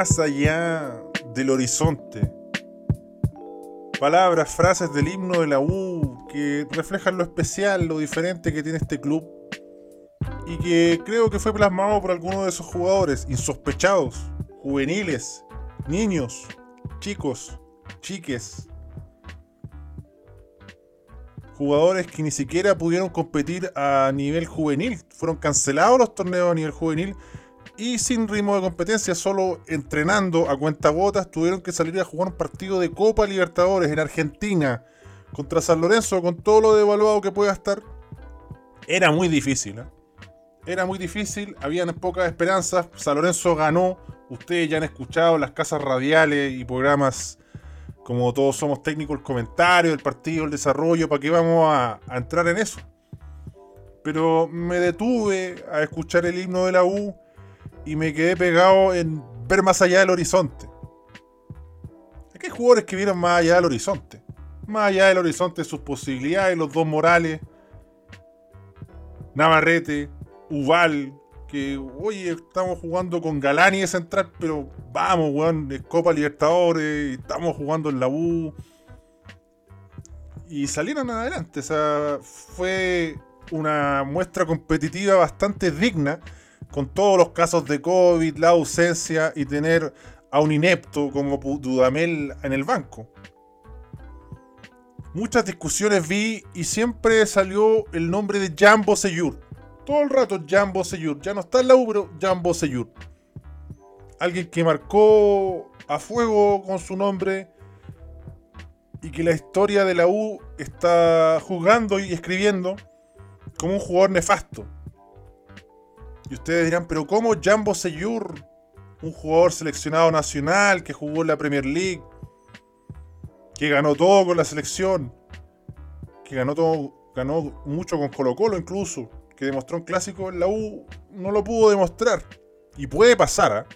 más allá del horizonte. Palabras, frases del himno de la U que reflejan lo especial, lo diferente que tiene este club y que creo que fue plasmado por algunos de esos jugadores insospechados, juveniles, niños, chicos, chiques, jugadores que ni siquiera pudieron competir a nivel juvenil. Fueron cancelados los torneos a nivel juvenil y sin ritmo de competencia, solo entrenando a cuentagotas, tuvieron que salir a jugar un partido de Copa Libertadores en Argentina contra San Lorenzo con todo lo devaluado que pueda estar. Era muy difícil. ¿eh? Era muy difícil, habían pocas esperanzas. San Lorenzo ganó. Ustedes ya han escuchado las casas radiales y programas como todos somos técnicos, el comentario del partido, el desarrollo, ¿para qué vamos a, entrar en eso? Pero me detuve a escuchar el himno de la U y me quedé pegado en ver más allá del horizonte. Aquí hay jugadores que vieron más allá del horizonte. Más allá del horizonte de sus posibilidades, los dos Morales, Navarrete, Ubal, que, oye, estamos jugando con Galani de central, pero vamos, weón, es Copa Libertadores, estamos jugando en la U. Y salieron adelante, o sea, fue una muestra competitiva bastante digna, con todos los casos de COVID, la ausencia y tener a un inepto como Dudamel en el banco. Muchas discusiones vi y siempre salió el nombre de Jambo Seyur todo el rato Jambo Seyur. Ya no está en la U, pero Jambo. Alguien que marcó a fuego con su nombre y que la historia de la U está jugando y escribiendo como un jugador nefasto. Y ustedes dirán, pero ¿cómo Jambo Seyur, un jugador seleccionado nacional que jugó en la Premier League, que ganó todo con la selección, que ganó todo, ganó mucho con Colo Colo incluso, que demostró un clásico en la U no lo pudo demostrar. Y puede pasar, ¿ah?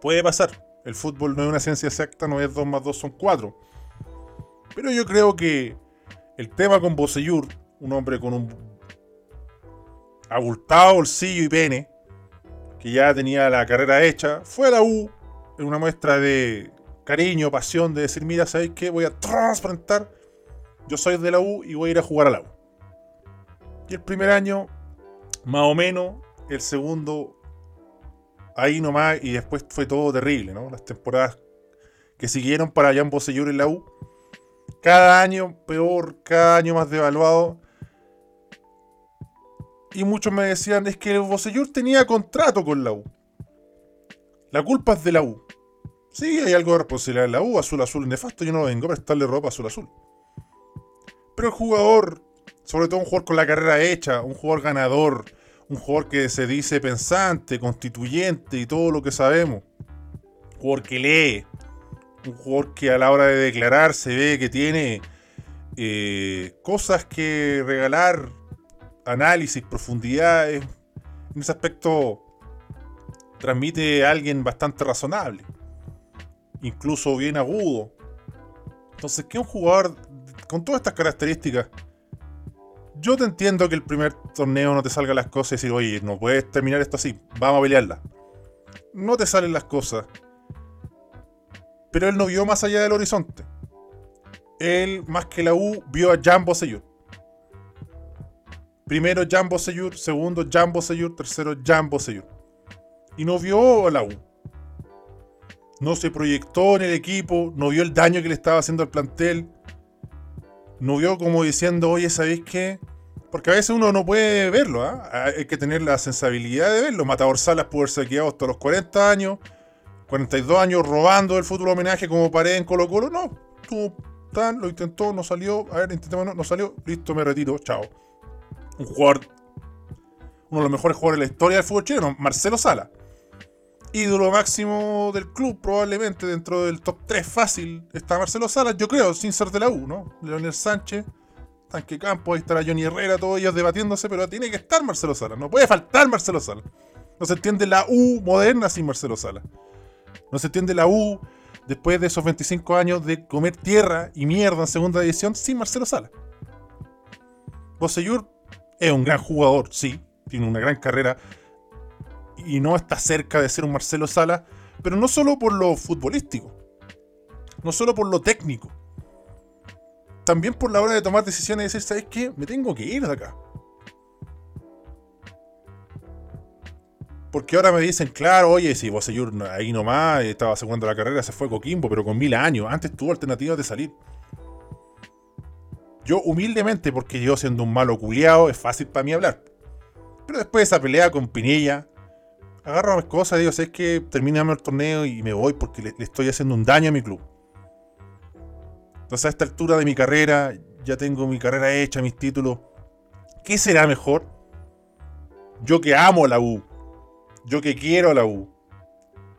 Puede pasar. El fútbol no es una ciencia exacta, no es 2 más 2 son 4. Pero yo creo que el tema con Boseyur, un hombre con un abultado bolsillo y pene, que ya tenía la carrera hecha, fue a la U en una muestra de cariño, pasión, de decir, mira, ¿sabéis qué? Voy a transplantar. Yo soy de la U y voy a ir a jugar a la U. Y el primer año, más o menos, el segundo, ahí nomás, y después fue todo terrible, ¿no? Las temporadas que siguieron para Jan Bosellur en la U, cada año peor, cada año más devaluado. Y muchos me decían, es que Bosellur tenía contrato con la U. La culpa es de la U. Sí, hay algo de responsabilidad en la U, azul azul nefasto, yo no vengo a prestarle ropa azul azul. Pero el jugador sobre todo un jugador con la carrera hecha, un jugador ganador, un jugador que se dice pensante, constituyente y todo lo que sabemos. Un jugador que lee, un jugador que a la hora de declarar se ve que tiene eh, cosas que regalar, análisis, profundidades. En ese aspecto transmite a alguien bastante razonable, incluso bien agudo. Entonces, que un jugador con todas estas características yo te entiendo que el primer torneo no te salgan las cosas y decir, oye, no puedes terminar esto así, vamos a pelearla. No te salen las cosas. Pero él no vio más allá del horizonte. Él, más que la U, vio a Jambo Seyur. Primero Jambo Seyur, segundo Jambo Seyur, tercero Jambo Seyur. Y no vio a la U. No se proyectó en el equipo, no vio el daño que le estaba haciendo al plantel. No vio como diciendo, oye, ¿sabéis qué? Porque a veces uno no puede verlo, ¿ah? hay que tener la sensibilidad de verlo. Matador Salas pudo haberse quedado hasta los 40 años, 42 años robando el fútbol homenaje como pared en Colo Colo. No, tuvo tan, lo intentó, no salió. A ver, intentamos, no, salió. Listo, me retiro, chao. Un jugador, uno de los mejores jugadores de la historia del fútbol chileno, Marcelo Sala. Ídolo máximo del club, probablemente dentro del top 3 fácil está Marcelo Salas, yo creo, sin ser de la U, ¿no? Leonel Sánchez Tanque Campo, ahí estará Johnny Herrera, todos ellos debatiéndose, pero tiene que estar Marcelo Sala. No puede faltar Marcelo Sala. No se entiende la U moderna sin Marcelo Sala. No se entiende la U después de esos 25 años de comer tierra y mierda en segunda división sin Marcelo Sala. Boseyur es un gran jugador, sí. tiene una gran carrera y no está cerca de ser un Marcelo Sala, pero no solo por lo futbolístico, no solo por lo técnico, también por la hora de tomar decisiones y decir, ¿sabes qué? Me tengo que ir de acá. Porque ahora me dicen, claro, oye, si vos ahí nomás estaba asegurando la carrera, se fue Coquimbo, pero con mil años. Antes tuvo alternativas de salir. Yo humildemente, porque yo siendo un malo culiado, es fácil para mí hablar. Pero después de esa pelea con Pinilla, agarro mis cosas y digo, es que terminame el torneo y me voy porque le, estoy haciendo un daño a mi club. Entonces a esta altura de mi carrera, ya tengo mi carrera hecha, mis títulos. ¿Qué será mejor? Yo que amo la U, yo que quiero la U,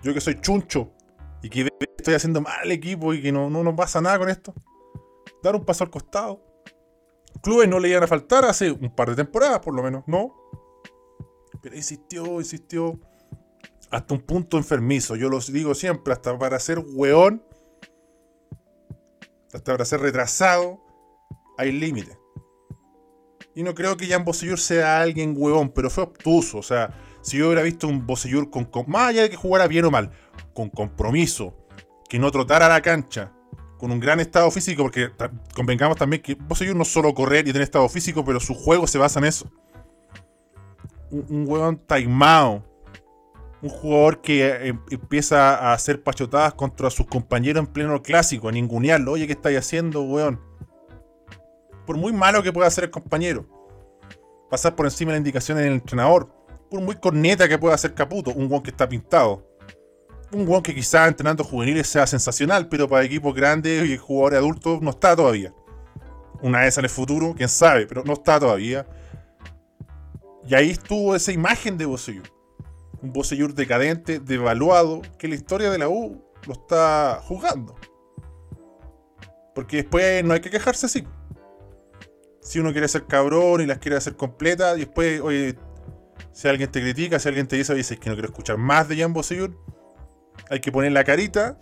yo que soy chuncho y que estoy haciendo mal al equipo y que no, no nos pasa nada con esto. Dar un paso al costado clubes no le iban a faltar hace un par de temporadas, por lo menos, ¿no? Pero insistió, insistió. Hasta un punto enfermizo. Yo los digo siempre, hasta para ser weón, hasta para ser retrasado, hay límites. Y no creo que Jan Bosellur sea alguien hueón, pero fue obtuso. O sea, si yo hubiera visto un Bosellur con, con, más allá de que jugara bien o mal, con compromiso, que no trotara la cancha, con un gran estado físico, porque convengamos también que vos no solo correr y tener estado físico, pero su juego se basa en eso. Un, un huevón taimado. Un jugador que eh, empieza a hacer pachotadas contra sus compañeros en pleno clásico, a ningunearlo. Oye, ¿qué estáis haciendo, weón? Por muy malo que pueda ser el compañero. Pasar por encima de las indicaciones del entrenador. Por muy corneta que pueda ser Caputo, un weón que está pintado un guan que quizás entrenando juveniles sea sensacional, pero para equipos grandes y jugadores adultos no está todavía. Una vez en el futuro, quién sabe, pero no está todavía. Y ahí estuvo esa imagen de Bosellur. Un Bosellur decadente, devaluado, que la historia de la U lo está juzgando. Porque después no hay que quejarse así. Si uno quiere ser cabrón y las quiere hacer completas, después, oye, si alguien te critica, si alguien te dice, oye, es que no quiero escuchar más de Jan Bosellur, hay que poner la carita.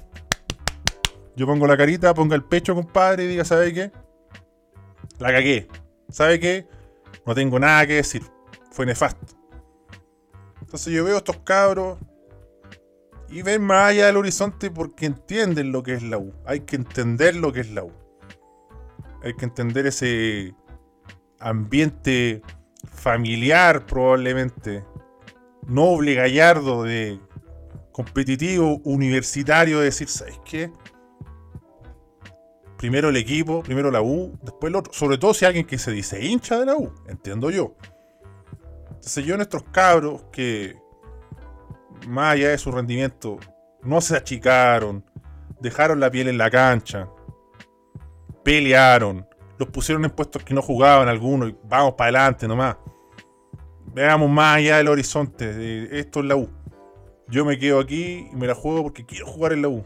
Yo pongo la carita, ponga el pecho, compadre, y diga, ¿sabe qué? La cagué. ¿Sabe qué? No tengo nada que decir. Fue nefasto. Entonces yo veo estos cabros y ven más allá del horizonte porque entienden lo que es la U. Hay que entender lo que es la U. Hay que entender ese ambiente familiar probablemente, noble, gallardo de competitivo, universitario, de decir, ¿sabes qué? Primero el equipo, primero la U, después el otro. Sobre todo si alguien que se dice hincha de la U, entiendo yo. Entonces yo nuestros cabros que, más allá de su rendimiento, no se achicaron, dejaron la piel en la cancha, pelearon, los pusieron en puestos que no jugaban algunos y vamos para adelante nomás. Veamos más allá del horizonte, esto es la U. Yo me quedo aquí y me la juego porque quiero jugar en la U.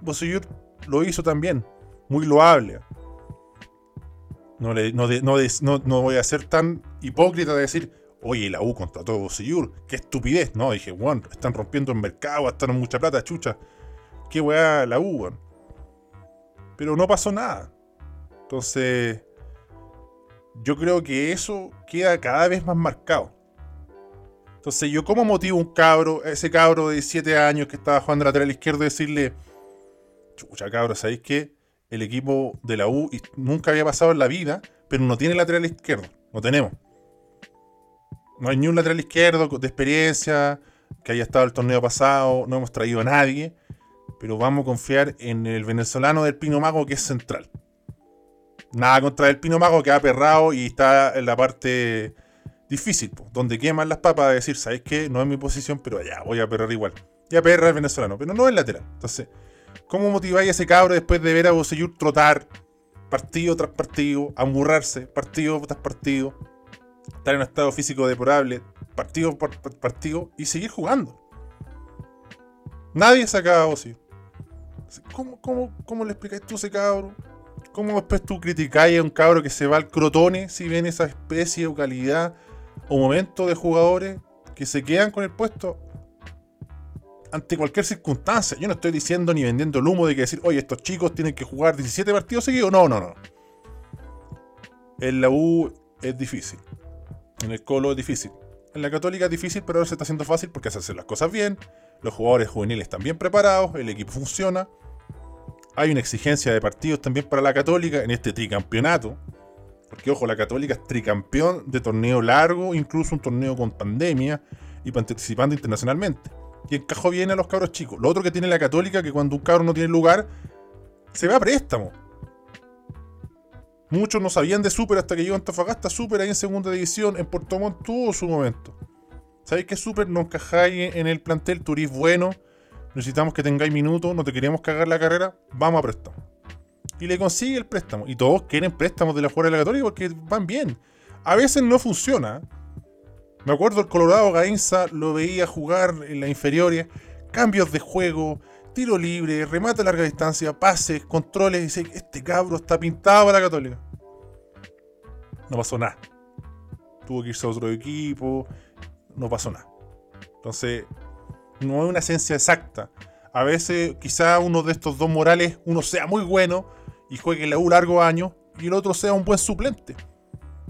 Bosellur lo hizo también, muy loable. No, no, voy a ser tan hipócrita de decir, oye, la U contrató a Bosellur, qué estupidez. No, dije, bueno, están rompiendo el mercado, en mucha plata, chucha. Qué weá la U, weón. Pero no pasó nada. Entonces, yo creo que eso queda cada vez más marcado. Entonces, yo, ¿cómo motivo un cabro, ese cabro de 17 años que estaba jugando lateral izquierdo, decirle, chucha, cabro, ¿sabéis que el equipo de la U nunca había pasado en la vida, pero no tiene lateral izquierdo? No tenemos. No hay ni un lateral izquierdo de experiencia que haya estado el torneo pasado, no hemos traído a nadie, pero vamos a confiar en el venezolano del Pino Mago que es central. Nada contra el Pino Mago que ha perrado y está en la parte difícil, donde queman las papas de decir, ¿sabes qué? No es mi posición, pero ya, voy a perrar igual. Ya perra el venezolano, pero no es lateral. Entonces, ¿cómo motiváis a ese cabro después de ver a Bosellur trotar partido tras partido, amburrarse, partido tras partido, estar en un estado físico deplorable, partido por partido y seguir jugando? Nadie sacaba a Bosellur. ¿Cómo, cómo, cómo le explicáis tú a ese cabro? ¿Cómo después tú criticáis a un cabro que se va al crotone si ven esa especie o calidad o momento de jugadores que se quedan con el puesto ante cualquier circunstancia. Yo no estoy diciendo ni vendiendo el humo de que decir, oye, estos chicos tienen que jugar 17 partidos seguidos. No, no, no. En la U es difícil. En el Colo es difícil. En la Católica es difícil, pero ahora se está haciendo fácil porque se hacen las cosas bien. Los jugadores juveniles están bien preparados, el equipo funciona. Hay una exigencia de partidos también para la Católica en este tricampeonato. Porque, ojo, la Católica es tricampeón de torneo largo, incluso un torneo con pandemia y participando internacionalmente. Y encajó bien a los cabros chicos. Lo otro que tiene la Católica, que cuando un cabro no tiene lugar, se va a préstamo. Muchos no sabían de Super hasta que llegó Antofagasta. Super ahí en segunda división, en Puerto Montt tuvo su momento. ¿Sabéis que Super no encajáis en el plantel? Turís bueno, necesitamos que tengáis minutos, no te queremos cagar la carrera, vamos a préstamo. Y le consigue el préstamo. Y todos quieren préstamos de la fuera de la Católica porque van bien. A veces no funciona. Me acuerdo el Colorado Gainza lo veía jugar en la inferiores, cambios de juego, tiro libre, remate a larga distancia, pases, controles. Y dice, este cabro está pintado para la Católica. No pasó nada. Tuvo que irse a otro equipo. No pasó nada. Entonces, no es una esencia exacta. A veces, quizá uno de estos dos morales, uno sea muy bueno y juegue en la U largo año, y el otro sea un buen suplente.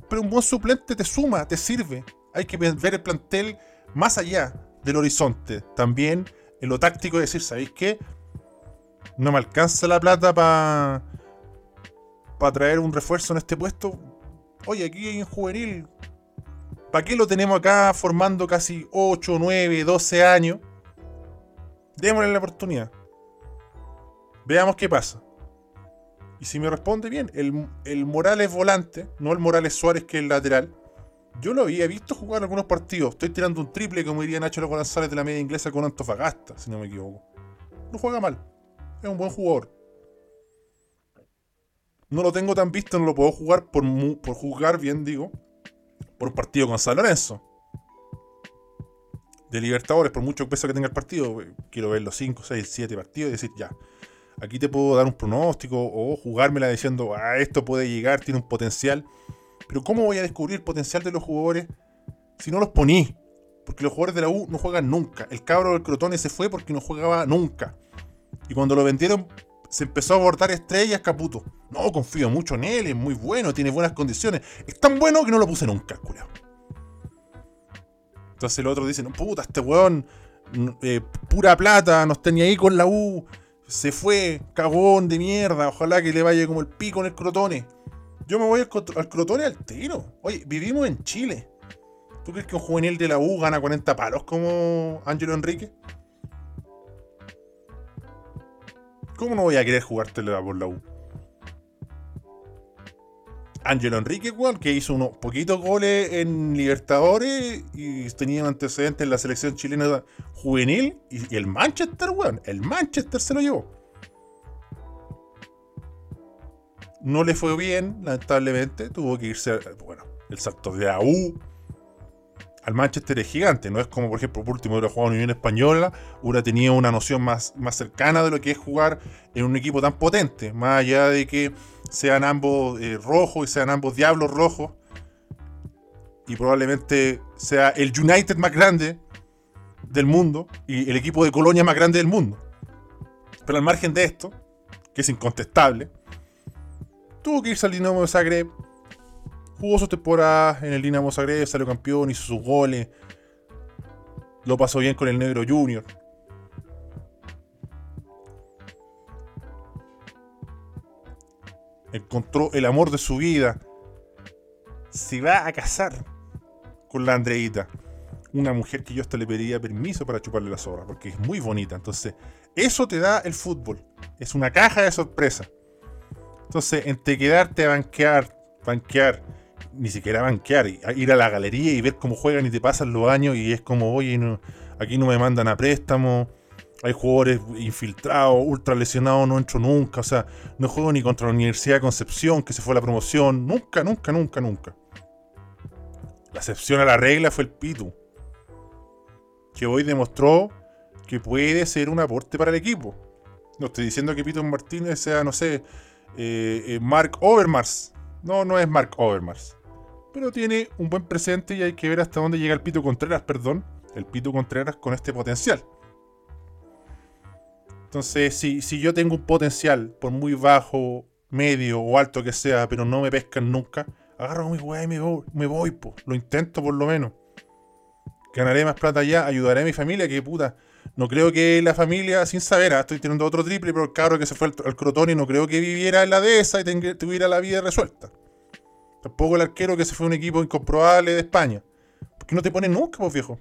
Pero un buen suplente te suma, te sirve. Hay que ver el plantel más allá del horizonte. También en lo táctico decir, ¿sabéis qué? No me alcanza la plata para para traer un refuerzo en este puesto. Oye, aquí hay un juvenil. ¿Para qué lo tenemos acá formando casi 8, 9, 12 años? Démosle la oportunidad. Veamos qué pasa. Y si me responde bien, el, Morales volante, no el Morales Suárez que es el lateral, yo lo había visto jugar algunos partidos. Estoy tirando un triple, como diría Nacho González de la media inglesa con Antofagasta, si no me equivoco. No juega mal. Es un buen jugador. No lo tengo tan visto, no lo puedo jugar por, por jugar bien, digo. Por un partido con San Lorenzo. De Libertadores, por mucho peso que tenga el partido. Quiero ver los 5, 6, 7 partidos y decir, ya. Aquí te puedo dar un pronóstico o jugármela diciendo, ah, esto puede llegar, tiene un potencial. Pero ¿cómo voy a descubrir el potencial de los jugadores si no los poní? Porque los jugadores de la U no juegan nunca. El cabro del Crotone se fue porque no jugaba nunca. Y cuando lo vendieron, se empezó a abordar estrellas Caputo. No, confío mucho en él, es muy bueno, tiene buenas condiciones. Es tan bueno que no lo puse nunca, culiao. Entonces el otro dice, no, puta, este weón, eh, pura plata, nos tenía ahí con la U, se fue, cagón de mierda, ojalá que le vaya como el pico en el crotone. Yo me voy al, al Crotone al tiro. Oye, vivimos en Chile. ¿Tú crees que un juvenil de la U gana 40 palos como Ángelo Enrique? ¿Cómo no voy a querer jugártela por la U? Ángelo Enrique, igual, que hizo unos poquitos goles en Libertadores y tenía un antecedente en la selección chilena juvenil. Y, el Manchester, weón, el Manchester se lo llevó. No le fue bien, lamentablemente. Tuvo que irse, bueno, el salto de AU al Manchester es gigante. No es como, por ejemplo, por último, hubiera jugado Unión Española, hubiera tenido una noción más, más cercana de lo que es jugar en un equipo tan potente. Más allá de que sean ambos eh, rojos y sean ambos diablos rojos. Y probablemente sea el United más grande del mundo y el equipo de Colonia más grande del mundo. Pero al margen de esto, que es incontestable, tuvo que irse al Dinamo de Zagreb. Jugó sus temporadas en el Dinamo Zagreb, salió campeón, hizo sus goles. Lo pasó bien con el Negro Junior. Encontró el amor de su vida. Se va a casar con la Andreita. Una mujer que yo hasta le pediría permiso para chuparle las obras, porque es muy bonita. Entonces, eso te da el fútbol. Es una caja de sorpresa. Entonces, entre quedarte a banquear, banquear, ni siquiera banquear, ir a la galería y ver cómo juegan y te pasan los años y es como, oye, no, aquí no me mandan a préstamo, hay jugadores infiltrados, ultra lesionados, no entro nunca, o sea, no juego ni contra la Universidad de Concepción, que se fue a la promoción, nunca, nunca, nunca, nunca. La excepción a la regla fue el Pitu, que hoy demostró que puede ser un aporte para el equipo. No estoy diciendo que Pitu Martínez sea, no sé, eh, eh, Mark Overmars. No, no es Mark Overmars. Pero tiene un buen presente y hay que ver hasta dónde llega el Pito Contreras, perdón. El Pito Contreras con este potencial. Entonces, si, si yo tengo un potencial, por muy bajo, medio o alto que sea, pero no me pescan nunca, agarro mi weá y me voy, me voy lo intento por lo menos. ganaré más plata allá, ayudaré a mi familia, que puta. No creo que la familia, sin saber, ah, estoy teniendo otro triple, pero el cabro que se fue al, Crotón y no creo que viviera en la dehesa y tuviera la vida resuelta. Tampoco el arquero que se fue un equipo incomprobable de España. ¿Por qué no te pones nunca, pues viejo?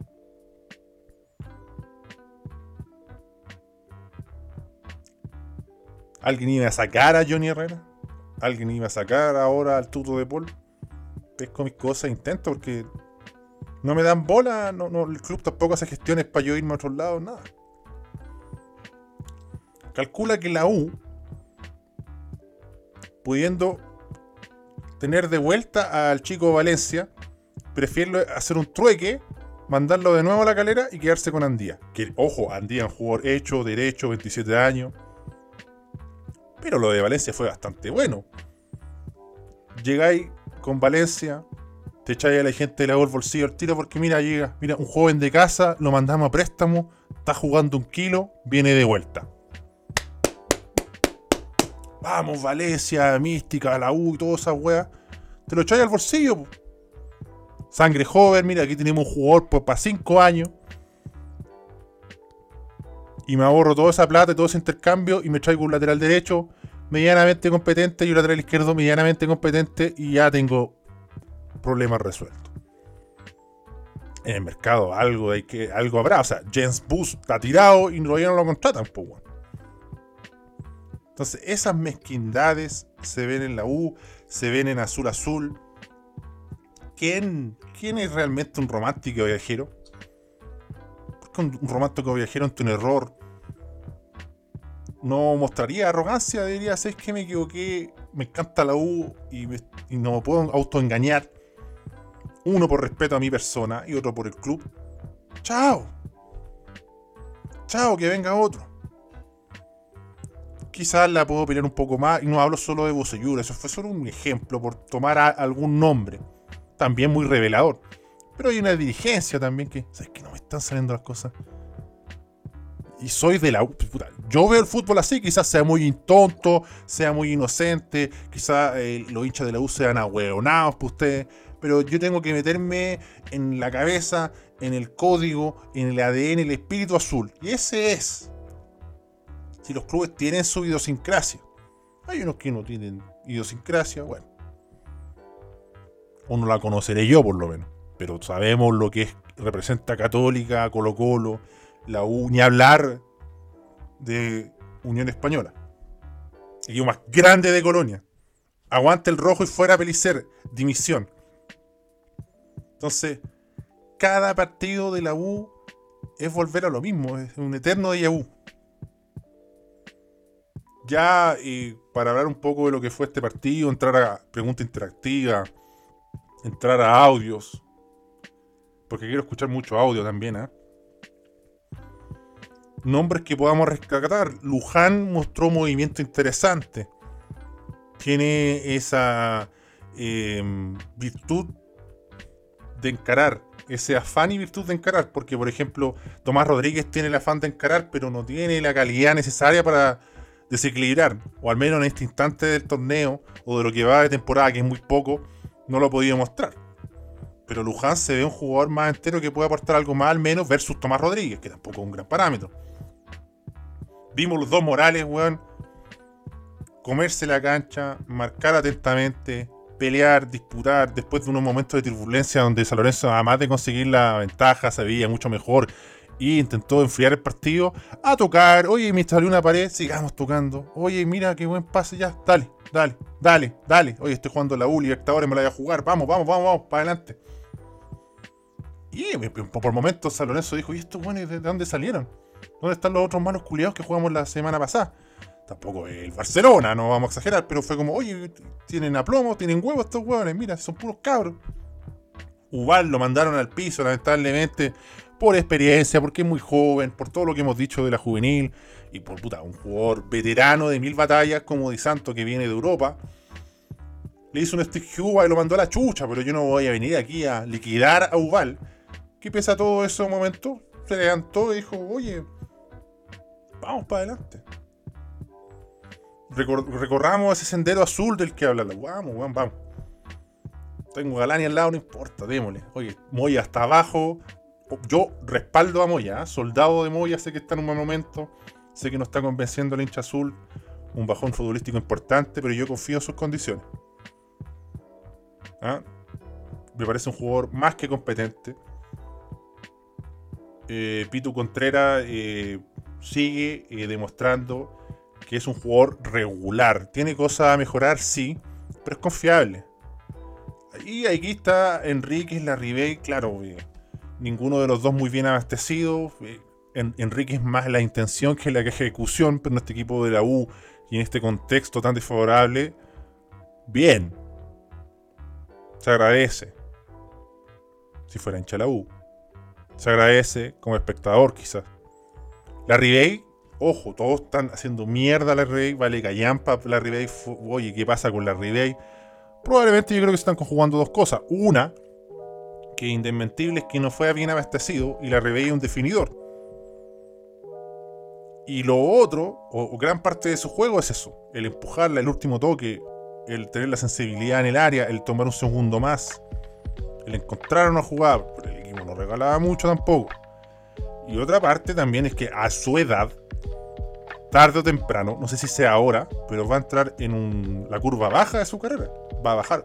¿Alguien iba a sacar a Johnny Herrera? ¿Alguien iba a sacar ahora al tuto de Paul? Pesco mis cosas, intento porque no me dan bola, no, no, el club tampoco hace gestiones para yo irme a otros lados, nada. Calcula que la U, pudiendo tener de vuelta al chico Valencia, prefiere hacer un trueque, mandarlo de nuevo a la calera y quedarse con Andía. Que, ojo, Andía un jugador hecho, derecho, 27 años. Pero lo de Valencia fue bastante bueno. Llegáis con Valencia, te echáis a la gente de la el bolsillo al tiro porque mira, llega, mira, un joven de casa, lo mandamos a préstamo, está jugando un kilo, viene de vuelta. Vamos, Valencia, Mística, la U y todas esas weas. Te lo echáis al bolsillo. Sangre joven, mira, aquí tenemos un jugador pues, para 5 años. Y me ahorro toda esa plata y todo ese intercambio y me traigo un lateral derecho medianamente competente y un lateral izquierdo medianamente competente y ya tengo problemas resueltos. En el mercado algo hay que algo habrá, o sea, James Booth está tirado y todavía no lo contratan, pues Entonces, esas mezquindades se ven en la U, se ven en Azul Azul. ¿Quién, quién es realmente un romántico viajero? Porque un, romántico viajero ante un error no mostraría arrogancia, diría, es que me equivoqué, me encanta la U y, y no me puedo autoengañar. Uno por respeto a mi persona y otro por el club. Chao. Chao, que venga otro. Quizás la puedo pelear un poco más y no hablo solo de Bocellura, eso fue solo un ejemplo por tomar algún nombre. También muy revelador. Pero hay una dirigencia también que, ¿sabes que No me están saliendo las cosas. Y soy de la U. Yo veo el fútbol así, quizás sea muy tonto, sea muy inocente, quizás eh, los hinchas de la U sean ahueonados por ustedes pero yo tengo que meterme en la cabeza, en el código, en el ADN, el espíritu azul. Y ese es. Si los clubes tienen su idiosincrasia. Hay unos que no tienen idiosincrasia, bueno. Uno la conoceré yo por lo menos. Pero sabemos lo que es, representa Católica, Colo Colo, la U, ni hablar de Unión Española. El equipo más grande de Colonia. Aguante el rojo y fuera Pelicer. Dimisión. Entonces, cada partido de la U es volver a lo mismo, es un eterno de vu. Ya, y para hablar un poco de lo que fue este partido, entrar a pregunta interactiva, entrar a audios, porque quiero escuchar mucho audio también, ¿eh? Nombres que podamos rescatar. Luján mostró movimiento interesante. Tiene esa eh, virtud de encarar, ese afán y virtud de encarar, porque por ejemplo Tomás Rodríguez tiene el afán de encarar, pero no tiene la calidad necesaria para desequilibrar, o al menos en este instante del torneo, o de lo que va de temporada, que es muy poco, no lo ha podido mostrar. Pero Luján se ve un jugador más entero que puede aportar algo más al menos versus Tomás Rodríguez, que tampoco es un gran parámetro. Vimos los dos Morales, weón, comerse la cancha, marcar atentamente, pelear, disputar, después de unos momentos de turbulencia donde San Lorenzo, además de conseguir la ventaja, se veía mucho mejor y intentó enfriar el partido, a tocar, oye, me salió una pared, sigamos tocando, oye, mira qué buen pase ya, dale, dale, dale, dale, oye, estoy jugando la U, Libertadores, me la voy a jugar, vamos, vamos, vamos, vamos, para adelante. Y por momentos San Lorenzo dijo, ¿y estos buenos de dónde salieron? ¿Dónde están los otros malos culiados que jugamos la semana pasada? tampoco el Barcelona, no vamos a exagerar, pero fue como, oye, tienen aplomo, tienen huevos estos huevones, mira, son puros cabros. Ubal lo mandaron al piso, lamentablemente, por experiencia, porque es muy joven, por todo lo que hemos dicho de la juvenil, y por puta, un jugador veterano de mil batallas como Di Santo que viene de Europa. Le hizo un stick Cuba y lo mandó a la chucha, pero yo no voy a venir aquí a liquidar a Ubal. ¿Qué pesa todo ese momento? Se levantó y dijo, oye, vamos para adelante recorramos ese sendero azul del que habla la. Vamos, vamos, vamos. Tengo Galani al lado, no importa, démosle. Oye, voy hasta abajo, yo respaldo a Moya, ¿eh? soldado de Moya, sé que está en un buen momento, sé que no está convenciendo al hincha azul, un bajón futbolístico importante, pero yo confío en sus condiciones. ¿Ah? Me parece un jugador más que competente. Eh, Pitu Contreras eh, sigue eh, demostrando que es un jugador regular. Tiene cosas a mejorar, sí, pero es confiable. Y aquí está Enrique Larribey, claro, ninguno de los dos muy bien abastecido. Enrique es más la intención que la ejecución, pero en este equipo de la U y en este contexto tan desfavorable, bien. Se agradece. Si fuera hincha la U. Se agradece como espectador, quizás. La Ribey, ojo, todos están haciendo mierda a la Ribey, vale callampa la Ribey. Oye, ¿qué pasa con la Ribey? Probablemente yo creo que se están conjugando dos cosas. Una, que indesmentible es que no fue bien abastecido y la es un definidor. Y lo otro, o, gran parte de su juego es eso, el empujarla, el último toque, el tener la sensibilidad en el área, el tomar un segundo más, el encontrar una jugada, pero el equipo no regalaba mucho tampoco. Y otra parte también es que a su edad, tarde o temprano, no sé si sea ahora, pero va a entrar en la curva baja de su carrera. Va a bajar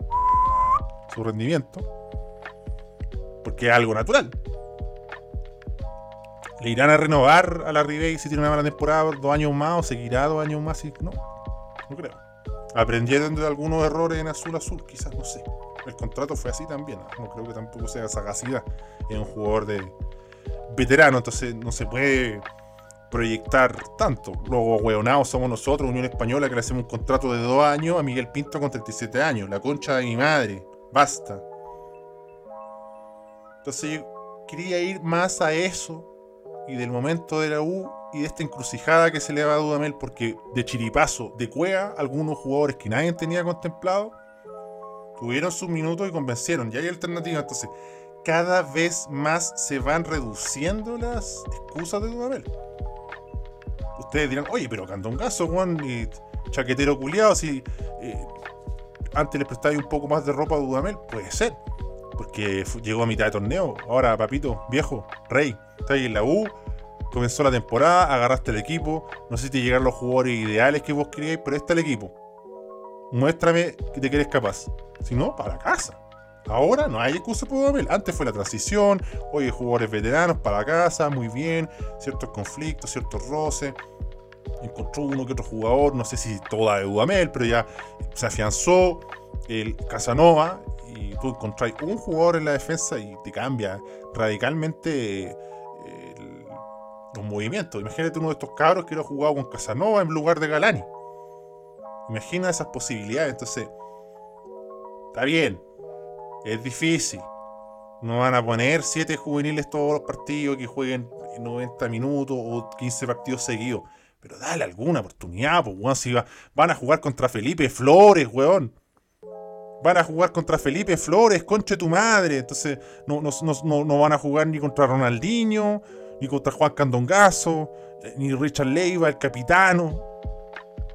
su rendimiento. Porque es algo natural. ¿Le irán a renovar a la Ribey si tiene una mala temporada dos años más o seguirá dos años más? Y... No, no creo. Aprendieron de algunos errores en azul azul, quizás, no sé. El contrato fue así también. No creo que tampoco sea sagacidad en un jugador de veterano, entonces no se puede proyectar tanto. Luego, hueonados somos nosotros, Unión Española, que le hacemos un contrato de dos años a Miguel Pinto con 37 años. La concha de mi madre. Basta. Entonces yo quería ir más a eso y del momento de la U y de esta encrucijada que se le va a Dudamel, porque de chiripazo, de cuea, algunos jugadores que nadie tenía contemplado, tuvieron sus minutos y convencieron. Y hay alternativas. Entonces, cada vez más se van reduciendo las excusas de Dudamel. Ustedes dirán, oye, pero Candongazo, Juan, y chaquetero culiado, si eh, antes le prestáis un poco más de ropa a Dudamel, puede ser. Porque llegó a mitad de torneo. Ahora, papito, viejo, rey, está ahí en la U. Comenzó la temporada, agarraste el equipo. No sé si te llegaron los jugadores ideales que vos queríais, pero está el equipo. Muéstrame que te querés capaz. Si no, para casa. Ahora no hay excusa por Dudamel. Antes fue la transición, hay jugadores veteranos para casa, muy bien, ciertos conflictos, ciertos roces. Encontró uno que otro jugador, no sé si toda de Dudamel, pero ya se afianzó el Casanova y tú encontrás un jugador en la defensa y te cambia radicalmente eh, los movimientos. Imagínate uno de estos cabros que hubiera jugado con Casanova en lugar de Galani. Imagina esas posibilidades. Entonces, está bien, es difícil. No van a poner 7 juveniles todos los partidos que jueguen 90 minutos o 15 partidos seguidos. Pero dale alguna oportunidad, pues, weón. Si van a jugar contra Felipe Flores, weón. Van a jugar contra Felipe Flores, conche tu madre. Entonces, no, no, van a jugar ni contra Ronaldinho, ni contra Juan Candongazo, eh, ni Richard Leiva, el capitano.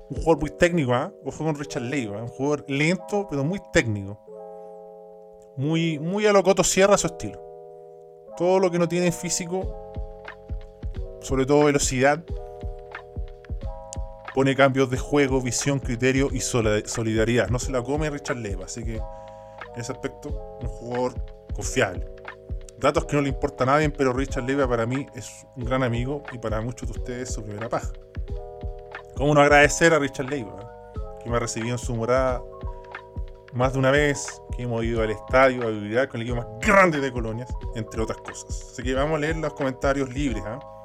Un jugador muy técnico, ¿ah? ¿eh? Ojo con Richard Leiva, un jugador lento, pero muy técnico. Muy, muy a lo Coto su estilo. Todo lo que no tiene físico, sobre todo velocidad, pone cambios de juego, visión, criterio y solidaridad. No se la come Richard Leva, así que en ese aspecto, un jugador confiable. Datos que no le importa a nadie, pero Richard Leva para mí es un gran amigo y para muchos de ustedes su primera paja. ¿Cómo no agradecer a Richard Leiva, que me ha recibido en su morada más de una vez, que hemos ido al estadio a vivir con el equipo más grande de colonias, entre otras cosas. Así que vamos a leer los comentarios libres. ¿eh?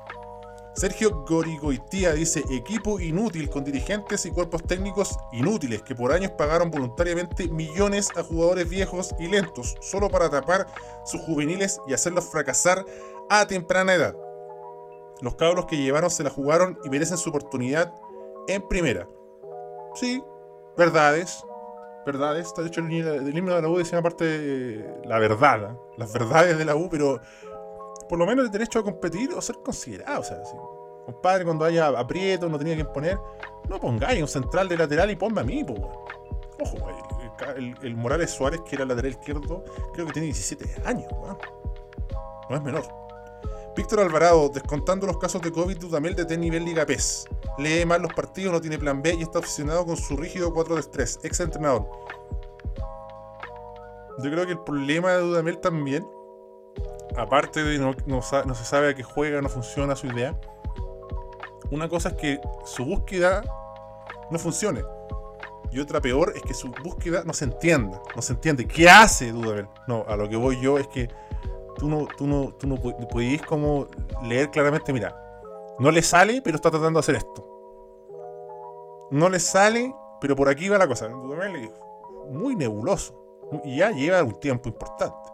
Sergio Gorigoitía dice: equipo inútil con dirigentes y cuerpos técnicos inútiles que por años pagaron voluntariamente millones a jugadores viejos y lentos solo para tapar sus juveniles y hacerlos fracasar a temprana edad. Los cabros que llevaron se la jugaron y merecen su oportunidad en primera. Sí, verdades, verdades. Está hecho el, himno de la U decía aparte de la verdad, ¿eh? las verdades de la U, pero por lo menos el derecho a competir o ser considerado. O sea, si, compadre, cuando haya aprieto, no tenía que poner, no pongáis un central de lateral y ponme a mí, pues. Ojo, el, Morales Suárez, que era el lateral izquierdo, creo que tiene 17 años, No es menor. Víctor Alvarado, descontando los casos de COVID, Dudamel de nivel Liga PES. Lee mal los partidos, no tiene plan B y está obsesionado con su rígido 4 de 3. Ex entrenador. Yo creo que el problema de Dudamel también, aparte de no, no, se sabe a qué juega, no funciona su idea, una cosa es que su búsqueda no funcione. Y otra peor es que su búsqueda no se entienda. No se entiende. ¿Qué hace Dudamel? No, a lo que voy yo es que tú no, tú no, tú no como leer claramente, mira, no le sale, pero está tratando de hacer esto. No le sale, pero por aquí va la cosa. Dudamel es muy nebuloso. Y ya lleva un tiempo importante.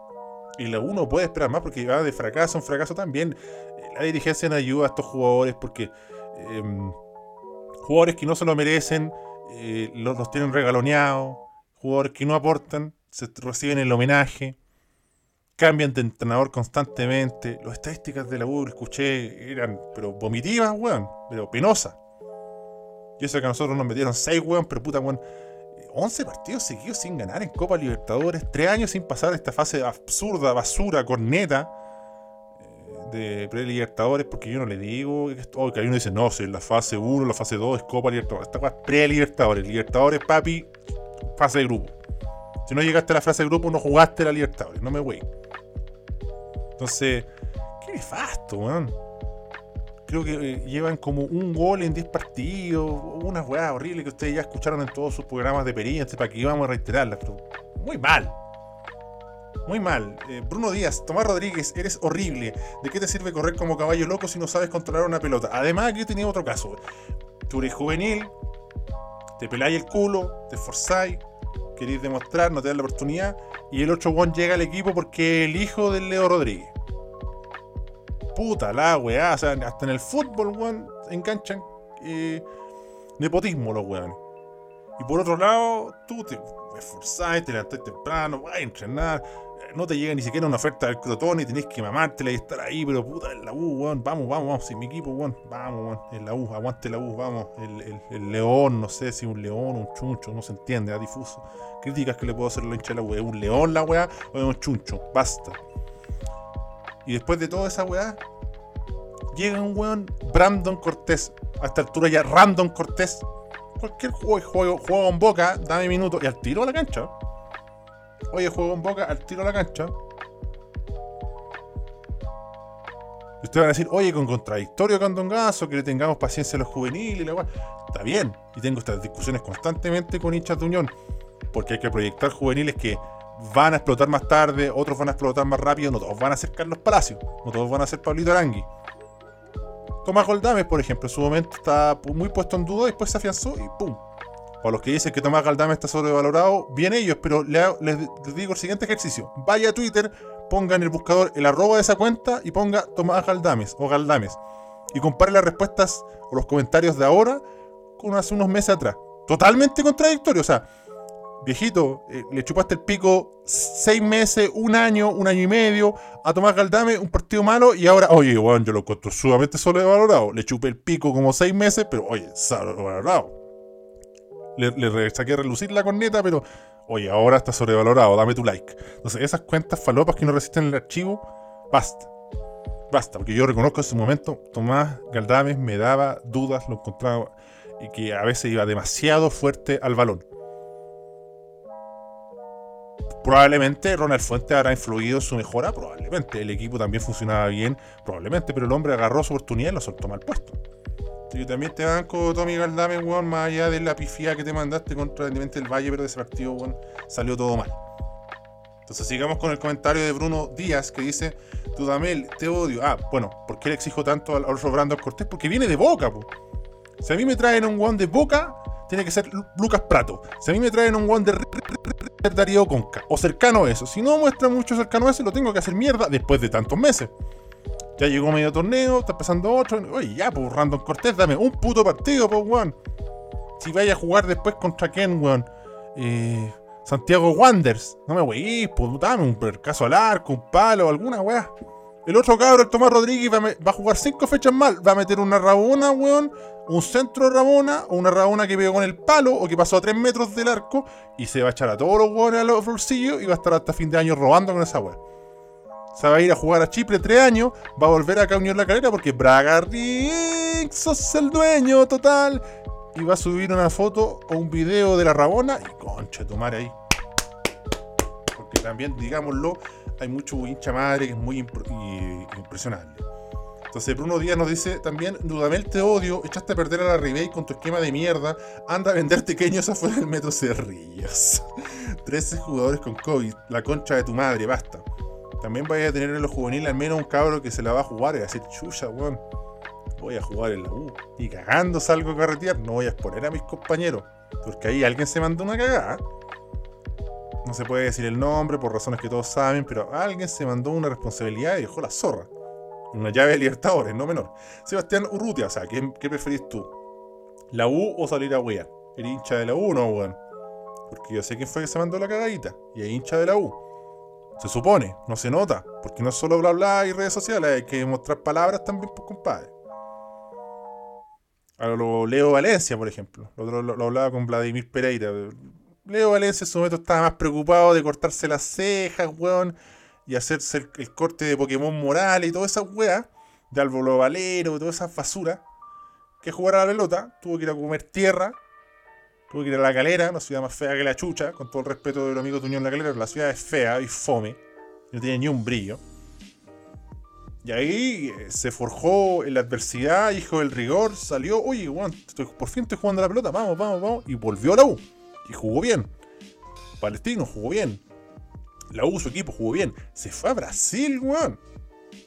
Y la uno puede esperar más porque va de fracaso en fracaso también. La dirigencia no ayuda a estos jugadores porque em, jugadores que no se lo merecen eh, los, tienen regaloneados, jugadores que no aportan, se reciben el homenaje, cambian de entrenador constantemente. Las estadísticas de la U, escuché, eran pero vomitivas, weón, pero penosas. Yo sé que a nosotros nos metieron 6, weón, pero puta, weón. 11 partidos seguidos sin ganar en Copa Libertadores, 3 años sin pasar esta fase absurda, basura, corneta de pre-Libertadores, porque yo no le digo oh, que uno dice, no, si en la fase 1, la fase 2 es Copa Libertadores. Esta es pre-Libertadores. Libertadores, papi, fase de grupo. Si no llegaste a la fase de grupo, no jugaste la Libertadores, no me wey. Entonces, qué nefasto, weón. Creo que eh, llevan como un gol en 10 partidos, unas weas horribles que ustedes ya escucharon en todos sus programas de perilla, para que íbamos a reiterarlas, muy mal. Muy mal. Eh, Bruno Díaz, Tomás Rodríguez, eres horrible. ¿De qué te sirve correr como caballo loco si no sabes controlar una pelota? Además, aquí tenía otro caso. Tú eres juvenil, te peláis el culo, te esforzáis, queréis demostrar, no te dan la oportunidad, y el 8 one llega al equipo porque el hijo del Leo Rodríguez. Puta la weá, o sea, hasta en el fútbol, weón, enganchan eh, nepotismo los weones. Y por otro lado, tú te esforzás, te levantás temprano, vas a entrenar, no te llega ni siquiera una oferta del Crotón y tenés que mamártela y estar ahí, pero puta, en la U, weón, vamos, vamos, vamos, sin mi equipo, weón, vamos, weón, en la U, aguante la U, vamos, el, león, no sé si un león, un chuncho, no se entiende, es difuso. Críticas que le puedo hacer la hincha de la U, ¿es un león la weá o es un chuncho? Basta. Y después de toda esa weá, llega un weón, Brandon Cortés, a esta altura ya Random Cortés, cualquier juego, juego, juego en boca, dame minutos y al tiro a la cancha. Oye, juego en boca, al tiro a la cancha. Y ustedes van a decir, oye, con contradictorio Candongazo, que le tengamos paciencia a los juveniles y la Está bien. Y tengo estas discusiones constantemente con hinchas de Unión. Porque hay que proyectar juveniles que van a explotar más tarde, otros van a explotar más rápido, no todos van a ser Carlos Palacios, no todos van a ser Pablito Arangui. Tomás Goldames, por ejemplo, en su momento estaba muy puesto en duda, después se afianzó y ¡pum! Para los que dicen que Tomás Galdames está sobrevalorado, bien ellos, pero les, digo el siguiente ejercicio. Vaya a Twitter, ponga en el buscador el arroba de esa cuenta y ponga Tomás Galdames o Galdames. Y compare las respuestas o los comentarios de ahora con hace unos meses atrás. Totalmente contradictorio. O sea, viejito, eh, le chupaste el pico seis meses, un año, un año y medio a Tomás Galdame, un partido malo, y ahora, oye, bueno, yo lo encuentro sumamente sobrevalorado. Le chupé el pico como seis meses, pero oye, sobrevalorado. Le, saqué a relucir la corneta, pero oye, ahora está sobrevalorado, dame tu like. Entonces, esas cuentas falopas que no resisten el archivo, basta. Basta, porque yo reconozco en ese momento, Tomás Galdames me daba dudas, lo encontraba, y que a veces iba demasiado fuerte al balón Probablemente Ronald Fuentes habrá influido en su mejora, probablemente. El equipo también funcionaba bien, probablemente, pero el hombre agarró su oportunidad y lo soltó mal puesto. Yo también te banco, Tommy Galdame, weón, más allá de la pifía que te mandaste contra el del Valle, pero de ese partido, weón, salió todo mal. Entonces sigamos con el comentario de Bruno Díaz que dice, Dudamel, te odio. Ah, bueno, ¿por qué le exijo tanto al otro Brandon Cortés? Porque viene de Boca, po. Si a mí me traen un weón de Boca, tiene que ser Lucas Prato. Si a mí me traen un one de Darío Conca, o cercano a eso. Si no muestra mucho cercano a eso, lo tengo que hacer mierda después de tantos meses. Ya llegó medio torneo, está pasando otro. Oye, ya, pues Random Cortés, dame un puto partido, pues, weón. Si vaya a jugar después contra Ken, weón. Eh, Santiago Wanders. No me wey, pues dame un caso al arco, un palo, alguna weá. El otro cabro, el Tomás Rodríguez, va a, jugar cinco fechas mal. Va a meter una rabona, weón. Un centro rabona, o una rabona que pegó con el palo, o que pasó a tres metros del arco, y se va a echar a todos los weones a los bolsillos y va a estar hasta fin de año robando con esa weón. Se va a ir a jugar a Chipre tres años, va a volver a Unión La Calera porque Braga Rick, sos el dueño total. Y va a subir una foto o un video de la Rabona y concha tu madre ahí. Porque también, digámoslo, hay mucho hincha madre que es muy impresionante. Entonces Bruno Díaz nos dice también, Dudamel te odio, echaste a perder a la Ribey con tu esquema de mierda, anda a vender pequeños afuera del metro Cerrillos. 13 jugadores con COVID, la concha de tu madre, basta. También vaya a tener en los juveniles al menos un cabro que se la va a jugar y a decir, chucha, weón, voy a jugar en la U. Y cagando salgo a carretear, no voy a exponer a mis compañeros. Porque ahí alguien se mandó una cagada. No se puede decir el nombre por razones que todos saben, pero alguien se mandó una responsabilidad y dejó la zorra. Una llave de Libertadores, no menor. Sebastián Urrutia, o sea, ¿qué, preferís tú? ¿La U o salir a wear? ¿El hincha de la U no, weón? Porque yo sé quién fue que se mandó la cagadita. Y es hincha de la U. Se supone, no se nota. Porque no solo bla bla y redes sociales, hay que mostrar palabras también, pues compadre. A lo Leo Valencia, por ejemplo. Lo, lo, hablaba con Vladimir Pereira. Leo Valencia en su momento estaba más preocupado de cortarse las cejas, weón y hacerse el, corte de Pokémon Morales y toda esa weá, de Álvaro Valero, toda esa basura, que jugar a la pelota, tuvo que ir a comer tierra, tuvo que ir a la calera, una ciudad más fea que la chucha, con todo el respeto de los amigos de Unión La Calera, la ciudad es fea y fome, no tiene ni un brillo. Y ahí eh, se forjó en la adversidad, hijo del rigor, salió, oye, weón, por fin estoy jugando a la pelota, vamos, vamos, vamos, y volvió a la U. Y jugó bien. Palestino jugó bien la U, su equipo, jugó bien. Se fue a Brasil, weón.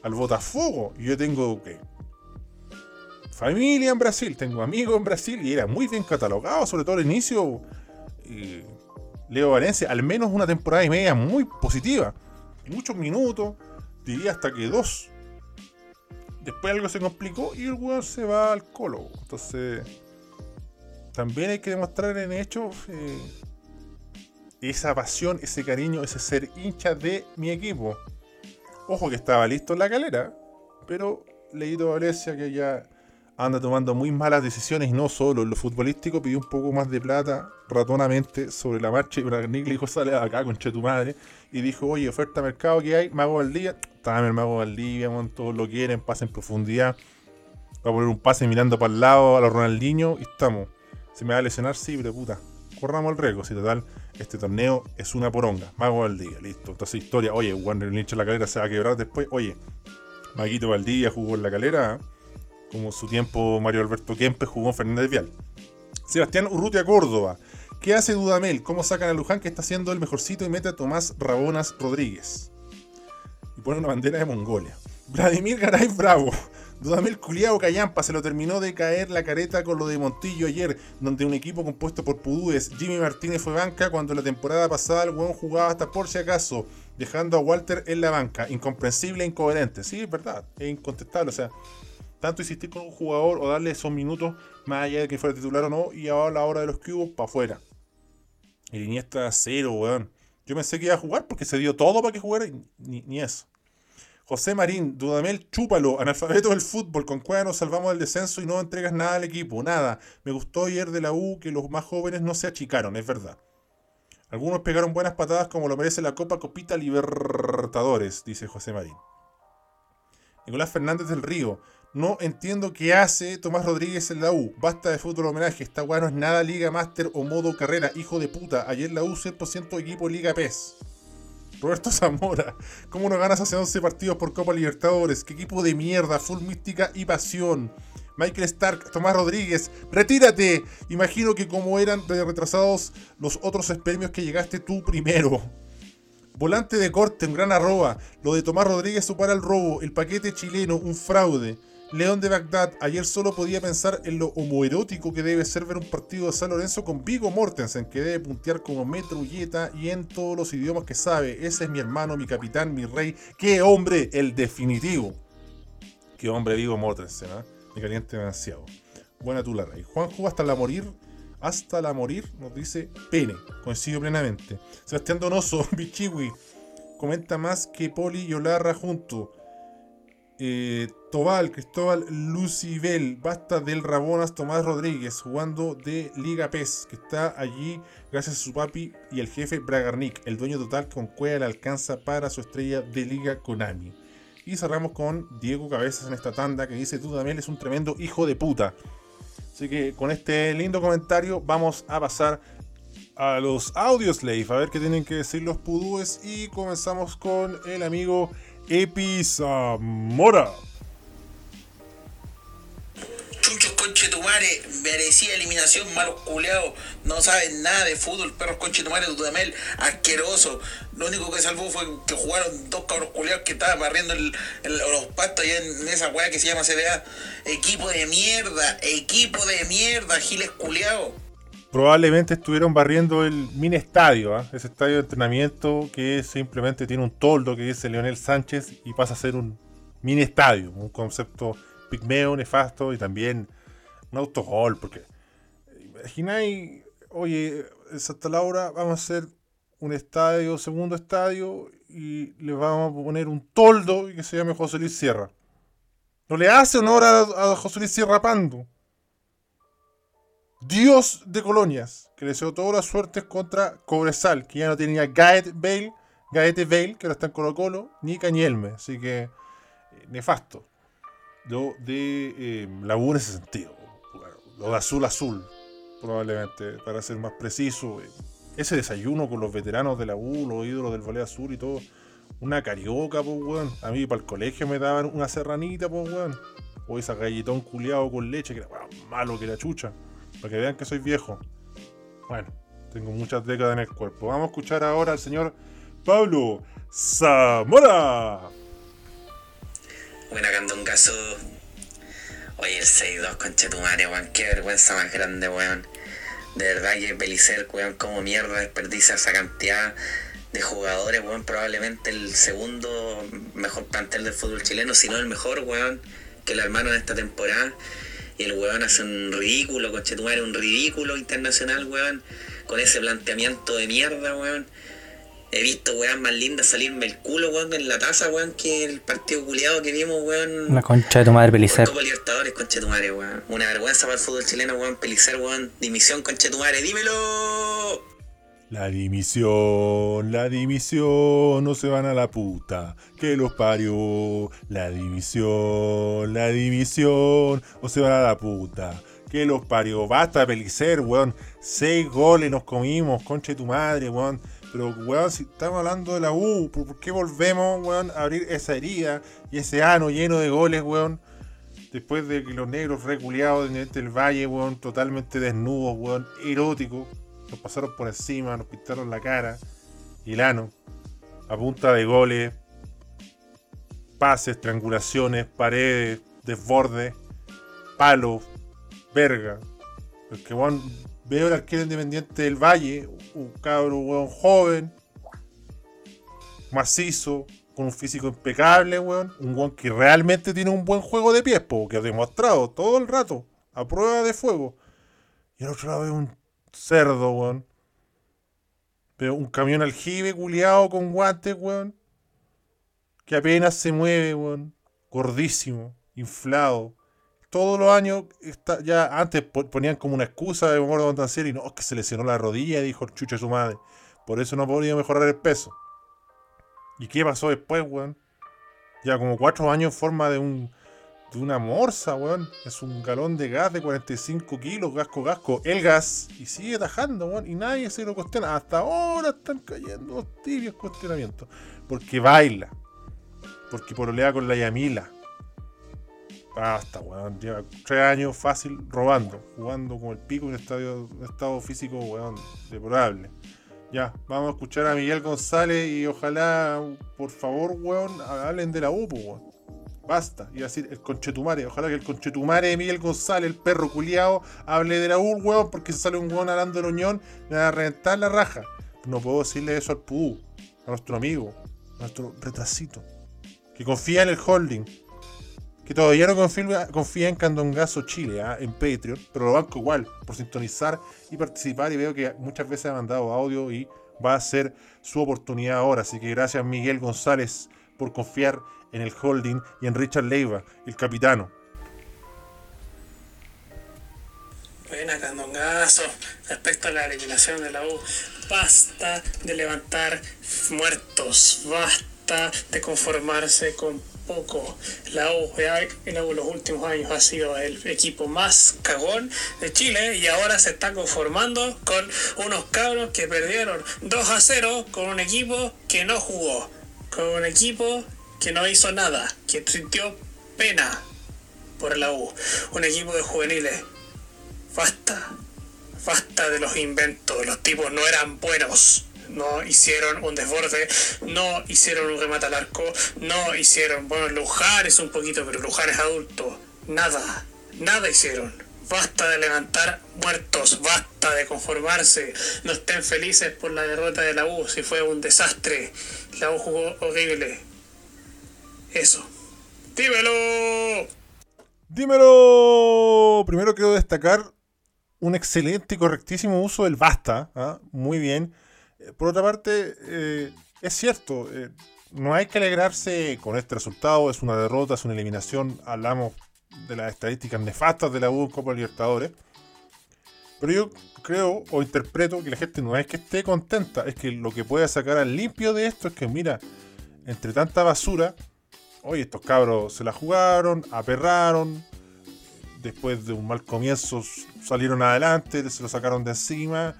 Al Botafogo. Y yo tengo, ¿qué? Familia en Brasil, tengo amigos en Brasil y era muy bien catalogado, sobre todo al inicio. Leo Valencia, al menos una temporada y media muy positiva. muchos minutos, diría hasta que dos. Después algo se complicó y el weón se va al colo. Entonces, también hay que demostrar en hechos eh, esa pasión, ese cariño, ese ser hincha de mi equipo. Ojo que estaba listo en la calera, pero leído Valencia que ya anda tomando muy malas decisiones, no solo en lo futbolístico, pidió un poco más de plata ratonamente sobre la marcha y Nick le dijo, sale acá, conche tu madre, y dijo, oye, oferta mercado que hay, Mago Valdivia, dame el Mago Valdivia, todos lo quieren, pase en profundidad, va a poner un pase mirando para el lado a los Ronaldinho y estamos. Se me va a lesionar, sí, pero puta, corramos el riesgo, si total este torneo es una poronga. Mago Valdivia, listo. Entonces, historia. Oye, Warner Lynch en la calera se va a quebrar después. Oye, Maguito Valdivia jugó en la calera. Como su tiempo Mario Alberto Kempe jugó en Fernández Vial. Sebastián Urrutia Córdoba. ¿Qué hace Dudamel? ¿Cómo sacan a Luján que está haciendo el mejorcito y mete a Tomás Rabonas Rodríguez? Y pone una bandera de Mongolia. Vladimir Garay Bravo. Dudamel Culiao Callampa se lo terminó de caer la careta con lo de Montillo ayer, donde un equipo compuesto por Pudúes, Jimmy Martínez fue banca cuando la temporada pasada el hueón jugaba hasta por si acaso, dejando a Walter en la banca. Incomprensible e incoherente. Sí, es verdad, es incontestable. O sea, tanto insistir con un jugador o darle esos minutos, más allá de que fuera titular o no, y ahora la hora de los cubos, para afuera. Y Iniesta cero, weón. Yo pensé que iba a jugar porque se dio todo para que jugara y ni eso. José Marín, Dudamel, chúpalo, analfabeto del fútbol, con cueva nos salvamos del descenso y no entregas nada al equipo, nada. Me gustó ayer de la U que los más jóvenes no se achicaron, es verdad. Algunos pegaron buenas patadas como lo merece la Copa Copita Libertadores, dice José Marín. Nicolás Fernández del Río, no entiendo qué hace Tomás Rodríguez en la U. Basta de fútbol homenaje, esta weá no es nada Liga Master o modo carrera, hijo de puta. Ayer la U 100% equipo Liga PES. Roberto Zamora. ¿Cómo no ganas hace 11 partidos por Copa Libertadores? ¿Qué equipo de mierda? Full mística y pasión. Michael Stark, Tomás Rodríguez, retírate. Imagino que como eran retrasados los otros premios que llegaste tú primero. Volante de corte, un gran arroba. Lo de Tomás Rodríguez supara el robo. El paquete chileno, un fraude. León de Bagdad, ayer solo podía pensar en lo homoerótico que debe ser ver un partido de San Lorenzo con Vigo Mortensen, que debe puntear como metrulleta y en todos los idiomas que sabe. Ese es mi hermano, mi capitán, mi rey. ¡Qué hombre! El definitivo. ¡Qué hombre Vigo Mortensen! ¿eh? Me caliente demasiado. Buena tu la rey. Juanjo hasta la morir. Hasta la morir, nos dice pene. Coincido plenamente. Sebastián Donoso, Bichiwi. Comenta más que Poli y Olarra juntos. Eh, Tobal, Cristóbal Lucibel, basta del Rabonas Tomás Rodríguez, jugando de Liga PES, que está allí gracias a su papi y el jefe Bragarnik, el dueño total con cueva le alcanza para su estrella de Liga Konami. Y cerramos con Diego Cabezas en esta tanda que dice: Tú también eres un tremendo hijo de puta. Así que con este lindo comentario vamos a pasar a los audios slave, a ver qué tienen que decir los pudúes. Y comenzamos con el amigo Epi Zamora. Chunchos conchetumare, merecía eliminación, malos culeados, no saben nada de fútbol, perros conchetumare, Dudamel, asqueroso. Lo único que salvó fue que jugaron dos cabros culeados que estaban barriendo los pastos allá en esa weá que se llama CBA. Equipo de mierda, equipo de mierda, giles culeados. Probablemente estuvieron barriendo el mini estadio, ¿ah? ese estadio de entrenamiento que simplemente tiene un toldo que dice Leonel Sánchez y pasa a ser un mini estadio, un concepto pigmeo, nefasto y también un autogol, porque imagináis, oye, en Santa Laura vamos a hacer un estadio, segundo estadio, y le vamos a poner un toldo que se llame José Luis Sierra. No le hace honor a, a José Luis Sierra Pando. Dios de colonias, que deseó todas las suertes contra Cobresal, que ya no tenía Gaet Bale, Gaete Bale, que ahora está en Colo Colo, ni Cañelme, así que eh, nefasto. Lo de eh, la U en ese sentido, lo de azul azul, probablemente, para ser más preciso. eh, ese desayuno con los veteranos de la U, los ídolos del Ballet Azul y todo, una carioca, pues weón. A mí para el colegio me daban una serranita, pues weón. O esa galletón culiado con leche, que era weón, malo que la chucha. Para que vean que soy viejo. Bueno, tengo muchas décadas en el cuerpo. Vamos a escuchar ahora al señor Pablo Zamora. Buena candongazo. Oye, el 6-2 conchetumare, weón. Qué vergüenza más grande, weón. De verdad que Belicer, weón, como mierda desperdicia esa cantidad de jugadores, weón. Probablemente el segundo mejor plantel del fútbol chileno, si no el mejor, weón, que el hermano en esta temporada. Y el weón hace un ridículo, conchetumare, un ridículo internacional, weón. Con ese planteamiento de mierda, weón. He visto weón más lindas salirme el culo, weón, en la taza, weón, que el partido culiado que vimos, weón. La concha de tu madre, Por Belicer. Copa Libertadores, conchetumare, weón. Una vergüenza para el fútbol chileno, weón. Pelicer, weón. Dimisión, conchetumare. ¡Dímelo! La dimisión, la dimisión, no se van a la puta, que los parió. La dimisión, la dimisión, no se van a la puta, que los parió. Basta, Pelicer, weón. Seis goles nos comimos, concha de tu madre, weón. Pero, weón, si estamos hablando de la U, ¿por por qué volvemos, weón, a abrir esa herida y ese ano lleno de goles, weón? Después de que los negros reculeados de del Valle, weón, totalmente desnudos, weón, eróticos, nos pasaron por encima, nos pintaron la cara y el ano, a punta de goles, pases, triangulaciones, paredes, desbordes, palos, verga. Es que, weón, veo el arquero independiente del Valle, un cabro, weón, joven, macizo, con un físico impecable, weón. Un weón que realmente tiene un buen juego de pies, po, que ha demostrado todo el rato, a prueba de fuego. Y al otro lado veo un cerdo, weón. Veo un camión aljibe culiado con guantes, weón. Que apenas se mueve, weón. Gordísimo, inflado. Todos los años, está, ya antes po- ponían como una excusa de Gordo Montancieri, no, es que se lesionó la rodilla, dijo el chucho de su madre. Por eso no podía mejorar el peso. ¿Y qué pasó después, weón? Ya como cuatro años en forma de un de una morsa, weón. Es un galón de gas de 45 kilos, gasco, gasco. El gas. Y sigue tajando, weón. Y nadie se lo cuestiona. Hasta ahora están cayendo los tibios cuestionamientos. Porque baila. Porque pololea con la Yamila. Basta, weón. Lleva tres años fácil robando. Jugando como el pico en estadio, un estado físico, weón, deplorable. Ya, vamos a escuchar a Miguel González y ojalá, por favor, weón, hablen de la UPO, weón. Basta. Y decir el conchetumare. Ojalá que el conchetumare de Miguel González, el perro culiao, hable de la U, weón, porque si sale un weón hablando del Oñón, me va a reventar la raja. No puedo decirle eso al PU, a nuestro amigo, a nuestro retrasito, que confía en el holding, que todavía no confía, confía en Candongazo Chile, ¿ah? en Patreon, pero lo banco igual, por sintonizar y participar, y veo que muchas veces ha mandado audio y va a ser su oportunidad ahora. Así que gracias Miguel González por confiar en el holding y en Richard Leiva, el capitano. Buena, Candongazo. Respecto a la eliminación de la U, basta de levantar muertos, basta de conformarse con poco. La U, en los últimos años ha sido el equipo más cagón de Chile y ahora se está conformando con unos cabros que perdieron 2 a 0 con un equipo que no jugó, con un equipo que no hizo nada, que sintió pena por la U, un equipo de juveniles. Basta, basta de los inventos, los tipos no eran buenos no hicieron un desborde, no hicieron un remate al arco, no hicieron, bueno, Luján es un poquito, pero Luján es adulto. Nada, nada hicieron. Basta de levantar muertos, basta de conformarse. No estén felices por la derrota de la U, si fue un desastre. La U jugó horrible. Eso. ¡Dímelo! ¡Dímelo! Primero quiero destacar un excelente y correctísimo uso del basta. ¿ah? Muy bien. Por otra parte, eh, es cierto, eh, no hay que alegrarse con este resultado, es una derrota, es una eliminación, hablamos de las estadísticas nefastas de la U en Copa Libertadores, pero yo creo o interpreto que la gente no es que esté contenta, es que lo que puede sacar al limpio de esto es que, mira, entre tanta basura, oye, estos cabros se la jugaron, aperraron, después de un mal comienzo salieron adelante, se lo sacaron de encima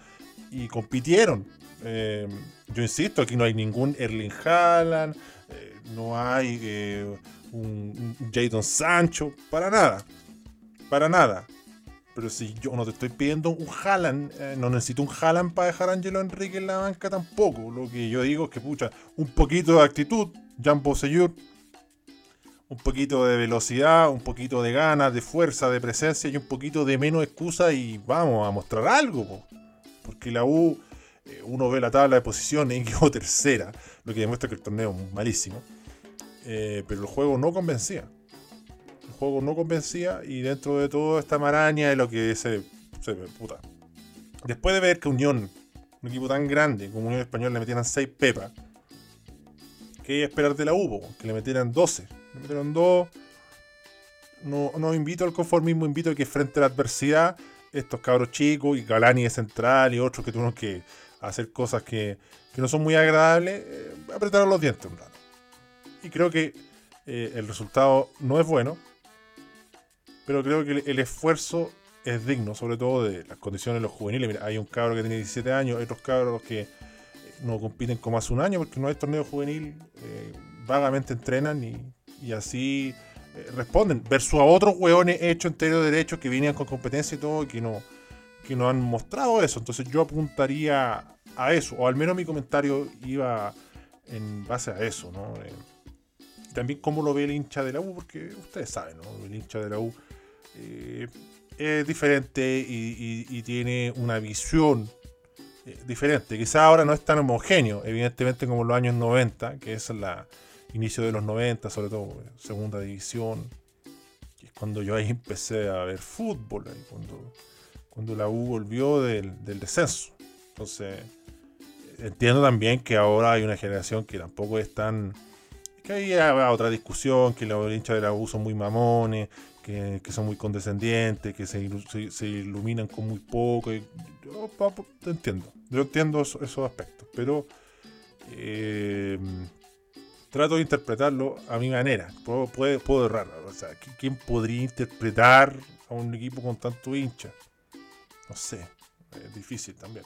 y compitieron. Eh, yo insisto, aquí no hay ningún Erling Haaland, eh, no hay eh, un, Jadon Sancho, para nada. Para nada. Pero si yo no te estoy pidiendo un Haaland, no necesito un Haaland para dejar a Angelo Enrique en la banca tampoco. Lo que yo digo es que, pucha, un poquito de actitud, Jean Seyur, un poquito de velocidad, un poquito de ganas, de fuerza, de presencia y un poquito de menos excusa y vamos a mostrar algo. Porque la U eh, uno ve la tabla de posiciones y quedó tercera, lo que demuestra que el torneo es malísimo. Eh, pero el juego no convencía. El juego no convencía y dentro de toda esta maraña de lo que se, se puta. Después de ver que Unión, un equipo tan grande como Unión Española, le metieran 6 pepas, ¿qué esperar de la UBO? Que le metieran 12. Le metieron 2. No, no invito al conformismo, invito a que frente a la adversidad, estos cabros chicos y Galani de central y otros que tuvieron que hacer cosas que, no son muy agradables, eh, apretaron los dientes un rato. Y creo que eh, el resultado no es bueno, pero creo que el, esfuerzo es digno, sobre todo de las condiciones de los juveniles. Mira, hay un cabro que tiene 17 años, hay otros cabros que eh, no compiten como hace un año porque no hay torneo juvenil, vagamente entrenan y, así responden, versus a otros hueones hechos entero derecho que vienen con competencia y todo y que no, que no han mostrado eso. Entonces yo apuntaría a eso, o al menos mi comentario iba en base a eso, ¿no? Eh, también cómo lo ve el hincha de la U, porque ustedes saben, ¿no? El hincha de la U eh, es diferente y, tiene una visión eh, diferente. Quizá ahora no es tan homogéneo, evidentemente como los años 90, que es el inicio de los 90, sobre todo segunda división, que es cuando yo ahí empecé a ver fútbol, cuando, cuando la U volvió del, del descenso. Entonces, entiendo también que ahora hay una generación que tampoco es tan. Que hay otra discusión, que los hinchas de la U son muy mamones, que, son muy condescendientes, que se, iluminan con muy poco. yo, entiendo, yo entiendo esos, aspectos, pero eh, trato de interpretarlo a mi manera. Puedo, puedo, errar. O sea, ¿quién podría interpretar a un equipo con tanto hincha? No sé, es difícil también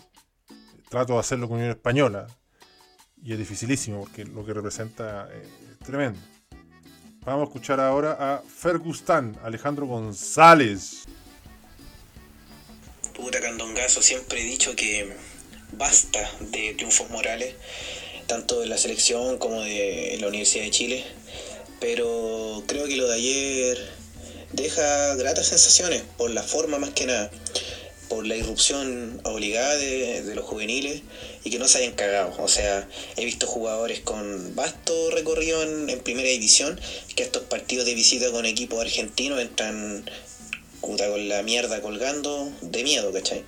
trato de hacerlo con Unión Española. Y es dificilísimo porque lo que representa es tremendo. Vamos a escuchar ahora a Fergustan, Alejandro González. Puta candongazo, siempre he dicho que basta de triunfos morales, tanto de la selección como de la Universidad de Chile. Pero creo que lo de ayer deja gratas sensaciones, por la forma más que nada por la irrupción obligada de, los juveniles y que no se hayan cagado. O sea, he visto jugadores con vasto recorrido en, primera división que estos partidos de visita con equipos argentinos entran puta, con la mierda colgando de miedo, ¿cachai?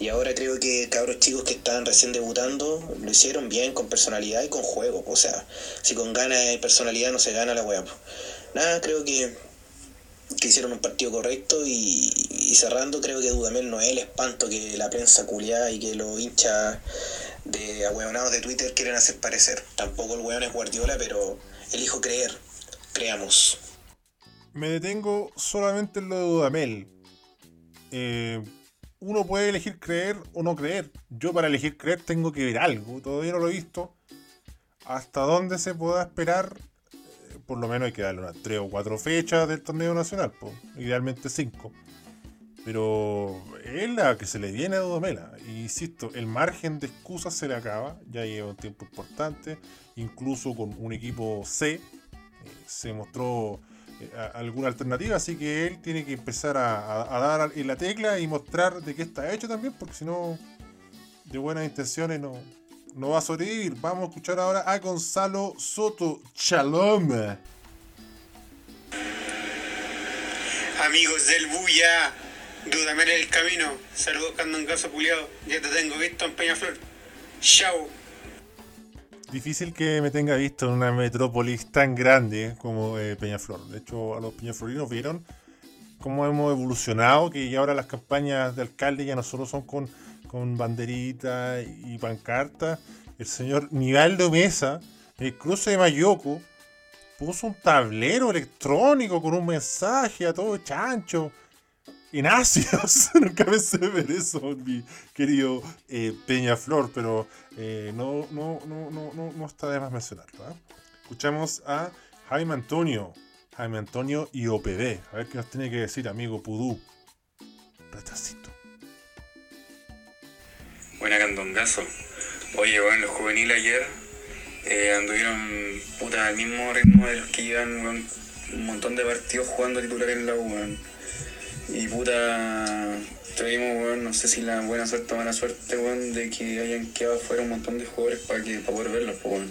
Y ahora creo que cabros chicos que estaban recién debutando lo hicieron bien, con personalidad y con juego. O sea, si con ganas y personalidad no se gana la weá. Nada, creo que, que hicieron un partido correcto y, y cerrando creo que Dudamel no es el espanto que la prensa culiada y que los hinchas de ahueonados de Twitter quieren hacer parecer. Tampoco el weón es Guardiola, pero elijo creer. Creamos. Me detengo solamente en lo de Dudamel. Eh, uno puede elegir creer o no creer. Yo para elegir creer tengo que ver algo. Todavía no lo he visto. Hasta dónde se pueda esperar. Por lo menos hay que darle unas 3 o 4 fechas del torneo nacional. po. Idealmente 5. Pero es la que se le viene a Dudamela. Y insisto, el margen de excusas se le acaba. Ya lleva un tiempo importante. Incluso con un equipo C. eh, se mostró eh, alguna alternativa. Así que él tiene que empezar a- a dar en la tecla y mostrar de qué está hecho también. Porque si no, de buenas intenciones no, no va a sobrevivir. Vamos a escuchar ahora a Gonzalo Soto. Shalom. Amigos del Buya, dúdame en el camino. Saludos candongazo culiado. Ya te tengo visto en Peñaflor. Chao. Difícil que me tenga visto en una metrópolis tan grande como eh, Peñaflor. De hecho, a los peñaflorinos vieron cómo hemos evolucionado, que ahora las campañas de alcalde ya no solo son con, con banderitas y pancartas. El señor Nivaldo Mesa, el cruce de Mayoco, puso un tablero electrónico con un mensaje a todo chancho. En ácidos. Nunca pensé ver eso mi querido eh, Peñaflor, pero eh, no, no, no, no, no, no está de más mencionarlo. ¿ah? Escuchamos a Jaime Antonio. Jaime Antonio y OPD. A ver qué nos tiene que decir, amigo Pudú. Retrasito. Buena candongazo. Oye, bueno, los juveniles ayer eh, anduvieron puta al mismo ritmo de los que iban un montón de partidos jugando titular en la U, weón. Y puta, tuvimos, weón, no sé si la buena suerte o mala suerte, de que hayan quedado fuera un montón de jugadores para que para poder verlos, pues.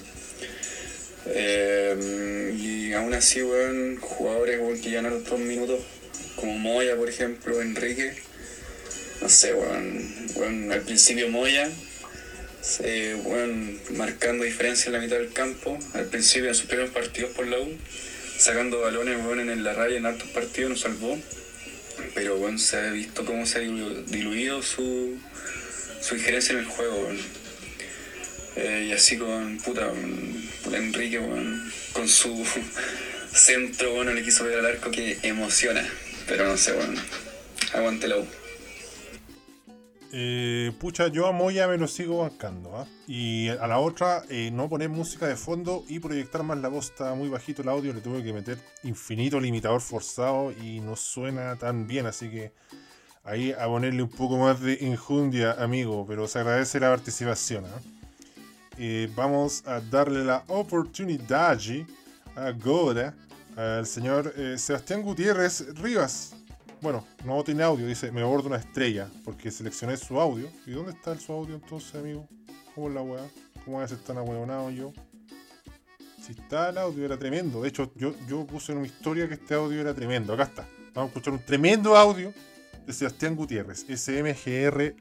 Eh, y aún así, weón, jugadores weón, que llegan los dos minutos, como Moya, por ejemplo, Enrique, no sé, weón, weón, al principio Moya, marcando diferencia en la mitad del campo, al principio de sus primeros partidos por la U, sacando balones, en la raya en altos partidos, nos salvó, pero, weón, se ha visto cómo se ha dilu- diluido su, su injerencia en el juego. Eh, y así con puta, Enrique, con su centro, bueno, le quiso ver al arco que emociona, pero no sé, weón, aguante. Eh, pucha, yo a Moya me lo sigo bancando. ¿ah? Y a la otra, eh, no poner música de fondo y proyectar más la voz. Está muy bajito el audio. Le tuve que meter infinito limitador forzado y no suena tan bien. Así que ahí a ponerle un poco más de injundia, amigo. Pero se agradece la participación. ¿ah? Eh, vamos a darle la oportunidad ahora al señor eh, Sebastián Gutiérrez Rivas. Bueno, no tiene audio, dice, me abordo una estrella, porque seleccioné su audio. ¿Y dónde está su audio entonces, amigo? ¿Cómo es la weá? ¿Cómo es tan ahueonado yo? Si está el audio, era tremendo. De hecho, yo, yo puse en una historia que este audio era tremendo. Acá está. Vamos a escuchar un tremendo audio de Sebastián Gutiérrez, SMGR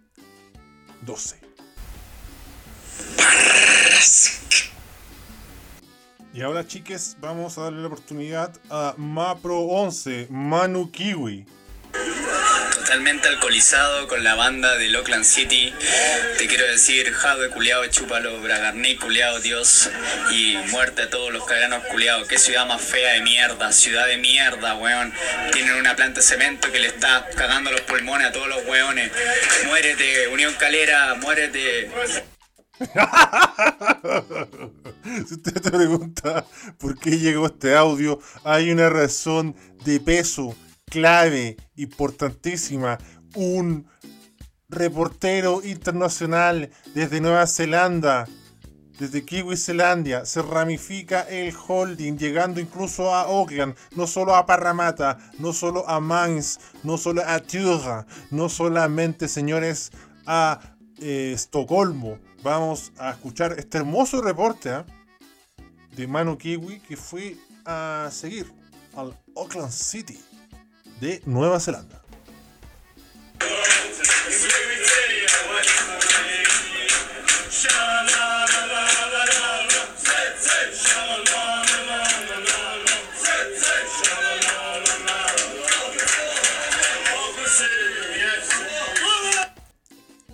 12. Y ahora, chiques, vamos a darle la oportunidad a Mapro 11, Manu Kiwi. Totalmente alcoholizado con la banda del Oakland City. Te quiero decir, Jadwe culiado, chúpalo, Bragarni culiado, Dios. Y muerte a todos los caganos culiados. Qué ciudad más fea de mierda, ciudad de mierda, weón. Tienen una planta de cemento que le está cagando los pulmones a todos los weones. Muérete, Unión Calera, muérete. si usted te pregunta por qué llegó este audio, hay una razón de peso, clave, importantísima. Un reportero internacional desde Nueva Zelanda, desde Kiwi Zelandia, se ramifica el holding, llegando incluso a Auckland, no solo a Parramatta, no solo a Mainz, no solo a Turra, no solamente, señores, a eh, Estocolmo vamos a escuchar este hermoso reporte ¿eh? de Manu Kiwi que fue a seguir al Auckland City de Nueva Zelanda.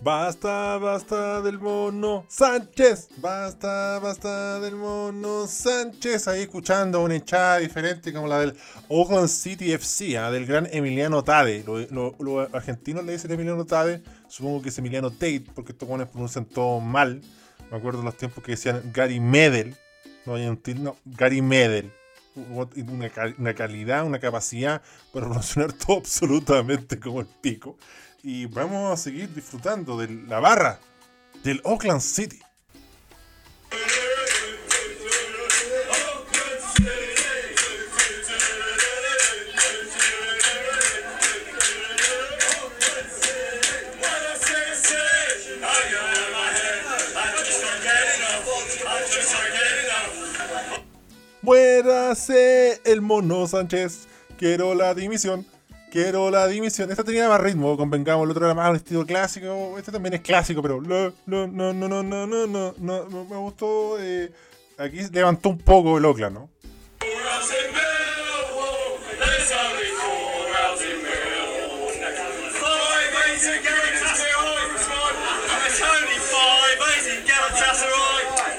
Basta, basta del mono Sánchez. Basta, basta del mono Sánchez. Ahí escuchando una hinchada diferente como la del Oakland City FC, ¿ah? del gran Emiliano Tade. Los argentinos le dicen Emiliano Tade. Supongo que es Emiliano Tate, porque estos jóvenes pronuncian todo mal. Me acuerdo los tiempos que decían Gary Medel. No hay un no, Gary Medel. Una, una calidad, una capacidad para pronunciar todo absolutamente como el pico y vamos a seguir disfrutando de la barra del Oakland City. Muérase el mono Sánchez. Quiero la dimisión. Quiero la dimisión. Esta tenía más ritmo, convengamos. El otro era más un estilo clásico. Este también es clásico, pero. No, no, no, no, no, no, no. no me gustó. Eh, aquí levantó un poco el Oakland, ¿no?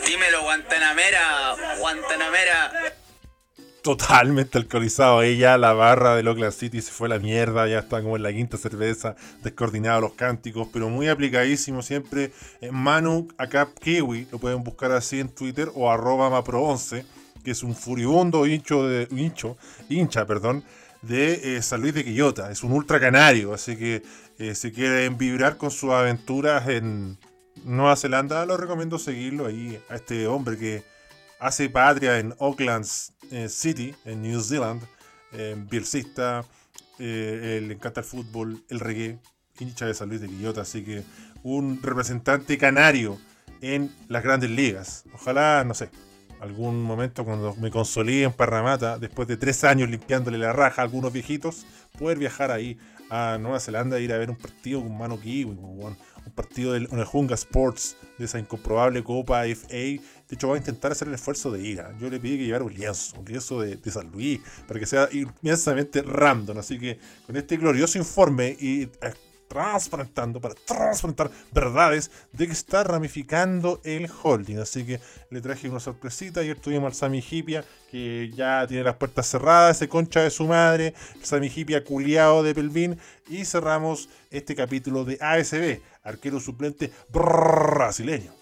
Dímelo, Guantanamera. Guantanamera totalmente alcoholizado. Ya la barra de Oakland City se fue a la mierda, ya está como en la quinta cerveza, descoordinado los cánticos, pero muy aplicadísimo siempre. En Manu acá Kiwi, lo pueden buscar así en Twitter o arroba mapro11, que es un furibundo hincho de, hincho, hincha perdón, de eh, San Luis de Quillota. Es un ultra canario, así que eh, si quieren vibrar con sus aventuras en Nueva Zelanda, lo recomiendo seguirlo ahí a este hombre que hace patria en Auckland eh, City, en New Zealand, eh, bielcista, eh, le encanta el fútbol, el reggae, hincha de San Luis de Quillota, así que un representante canario en las grandes ligas. Ojalá, no sé, algún momento cuando me consolide en Parramata, después de tres años limpiándole la raja a algunos viejitos, poder viajar ahí a Nueva Zelanda e ir a ver un partido con mano kiwi, un partido del Onehunga Sports, de esa incomprobable Copa FA de hecho, voy a intentar hacer el esfuerzo de ir. ¿ah? Yo le pedí que llevara un lienzo, un lienzo de, San Luis, para que sea inmensamente random. Así que con este glorioso informe y eh, transparentando, para transparentar verdades de que está ramificando el holding. Así que le traje una sorpresita. Ayer tuvimos al Sami Hipia, que ya tiene las puertas cerradas, ese concha de su madre, el Sami Hipia culiado de Pelvin. Y cerramos este capítulo de ASB, arquero suplente brasileño.